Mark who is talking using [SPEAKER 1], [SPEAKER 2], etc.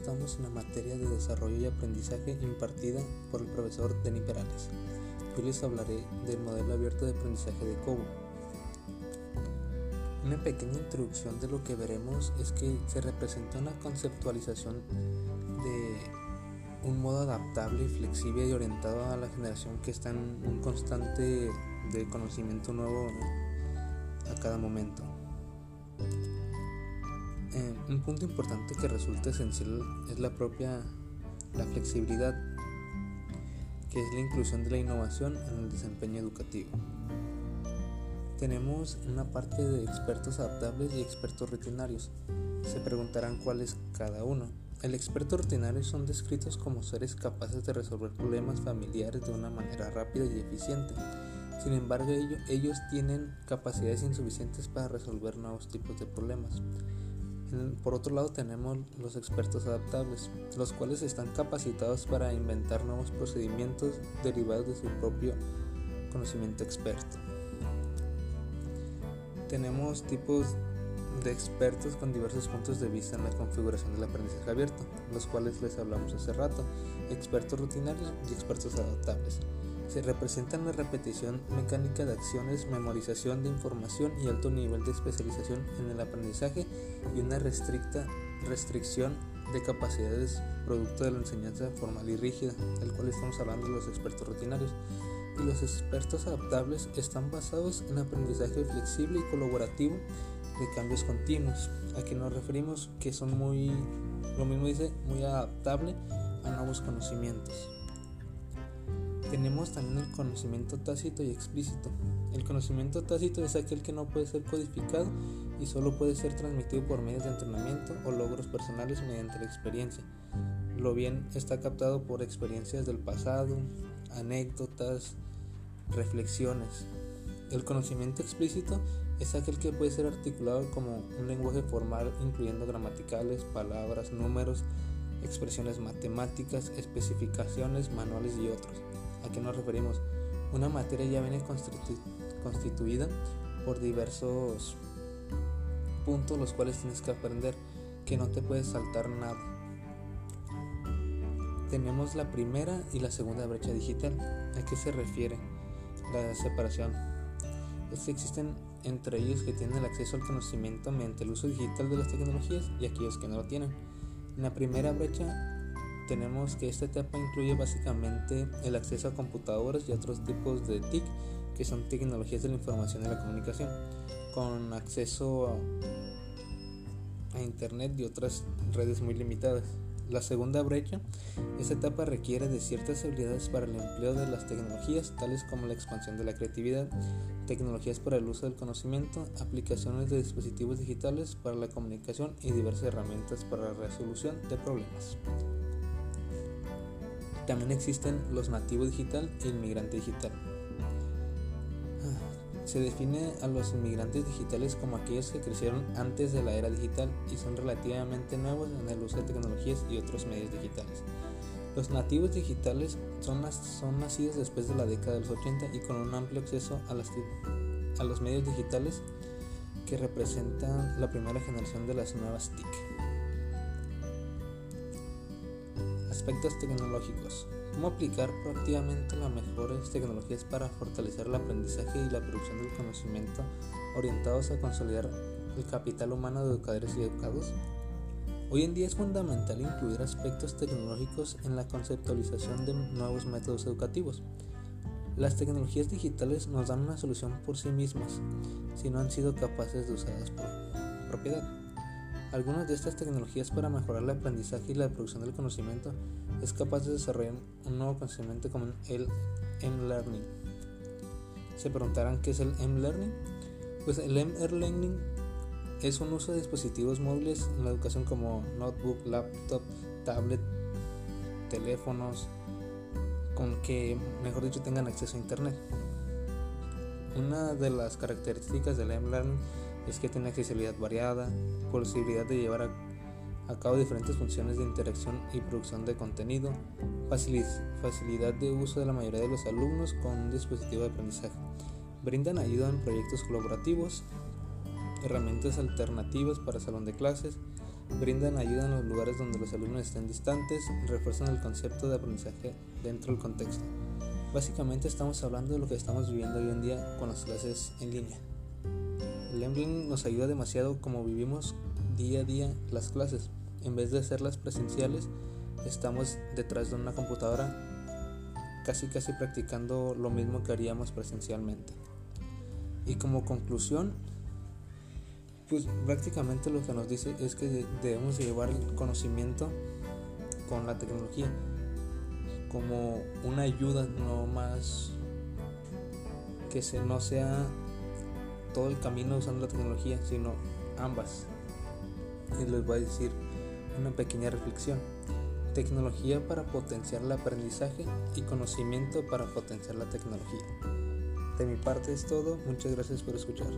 [SPEAKER 1] estamos en la materia de desarrollo y aprendizaje impartida por el profesor Denis Perales. Hoy les hablaré del modelo abierto de aprendizaje de Cobo. Una pequeña introducción de lo que veremos es que se representa una conceptualización de un modo adaptable, flexible y orientado a la generación que está en un constante de conocimiento nuevo a cada momento. Un punto importante que resulta esencial es la propia la flexibilidad, que es la inclusión de la innovación en el desempeño educativo. Tenemos una parte de expertos adaptables y expertos rutinarios. Se preguntarán cuál es cada uno. El experto rutinario son descritos como seres capaces de resolver problemas familiares de una manera rápida y eficiente. Sin embargo, ellos tienen capacidades insuficientes para resolver nuevos tipos de problemas. Por otro lado tenemos los expertos adaptables, los cuales están capacitados para inventar nuevos procedimientos derivados de su propio conocimiento experto. Tenemos tipos de expertos con diversos puntos de vista en la configuración del aprendizaje abierto, los cuales les hablamos hace rato, expertos rutinarios y expertos adaptables se representan la repetición mecánica de acciones, memorización de información y alto nivel de especialización en el aprendizaje y una restricta restricción de capacidades producto de la enseñanza formal y rígida, del cual estamos hablando los expertos rutinarios. Y los expertos adaptables están basados en aprendizaje flexible y colaborativo de cambios continuos, a que nos referimos que son muy, lo mismo dice, muy adaptable a nuevos conocimientos. Tenemos también el conocimiento tácito y explícito. El conocimiento tácito es aquel que no puede ser codificado y solo puede ser transmitido por medios de entrenamiento o logros personales mediante la experiencia. Lo bien está captado por experiencias del pasado, anécdotas, reflexiones. El conocimiento explícito es aquel que puede ser articulado como un lenguaje formal incluyendo gramaticales, palabras, números, expresiones matemáticas, especificaciones, manuales y otros. ¿A qué nos referimos? Una materia ya viene constituida por diversos puntos los cuales tienes que aprender, que no te puedes saltar nada. Tenemos la primera y la segunda brecha digital. ¿A qué se refiere la separación? Es que existen entre ellos que tienen el acceso al conocimiento mediante el uso digital de las tecnologías y aquellos que no lo tienen. En la primera brecha tenemos que esta etapa incluye básicamente el acceso a computadoras y otros tipos de TIC, que son tecnologías de la información y la comunicación, con acceso a, Internet y otras redes muy limitadas. La segunda brecha, esta etapa requiere de ciertas habilidades para el empleo de las tecnologías, tales como la expansión de la creatividad, tecnologías para el uso del conocimiento, aplicaciones de dispositivos digitales para la comunicación y diversas herramientas para la resolución de problemas. También existen los nativos digital y el migrante digital. Ah, se define a los inmigrantes digitales como aquellos que crecieron antes de la era digital y son relativamente nuevos en el uso de tecnologías y otros medios digitales. Los nativos digitales son, son nacidos después de la década de los 80 y con un amplio acceso a, a los medios digitales que representan la primera generación de las nuevas TIC. Aspectos tecnológicos. Cómo aplicar proactivamente las mejores tecnologías para fortalecer el aprendizaje y la producción del conocimiento orientados a consolidar el capital humano de educadores y educados. Hoy en día es fundamental incluir aspectos tecnológicos en la conceptualización de nuevos métodos educativos. Las tecnologías digitales nos dan una solución por sí mismas si no han sido capaces de usarlas por propiedad. Algunas de estas tecnologías para mejorar el aprendizaje y la producción del conocimiento es capaz de desarrollar un nuevo conocimiento como el M-Learning. Se preguntarán qué es el M-Learning. Pues el M-Learning es un uso de dispositivos móviles en la educación como notebook, laptop, tablet, teléfonos, con que, mejor dicho, tengan acceso a Internet. Una de las características del M-Learning es que tiene accesibilidad variada, posibilidad de llevar a, cabo diferentes funciones de interacción y producción de contenido, facilidad de uso de la mayoría de los alumnos con un dispositivo de aprendizaje. Brindan ayuda en proyectos colaborativos, herramientas alternativas para salón de clases, brindan ayuda en los lugares donde los alumnos estén distantes refuerzan el concepto de aprendizaje dentro del contexto. Básicamente estamos hablando de lo que estamos viviendo hoy en día con las clases en línea. El Emblem nos ayuda demasiado como vivimos día a día las clases. En vez de hacerlas presenciales, estamos detrás de una computadora casi casi practicando lo mismo que haríamos presencialmente. Y como conclusión, pues prácticamente lo que nos dice es que debemos llevar el conocimiento con la tecnología como una ayuda, no más que se, no sea todo el camino usando la tecnología, sino ambas. Y les voy a decir una pequeña reflexión. Tecnología para potenciar el aprendizaje y conocimiento para potenciar la tecnología. De mi parte es todo, muchas gracias por escuchar.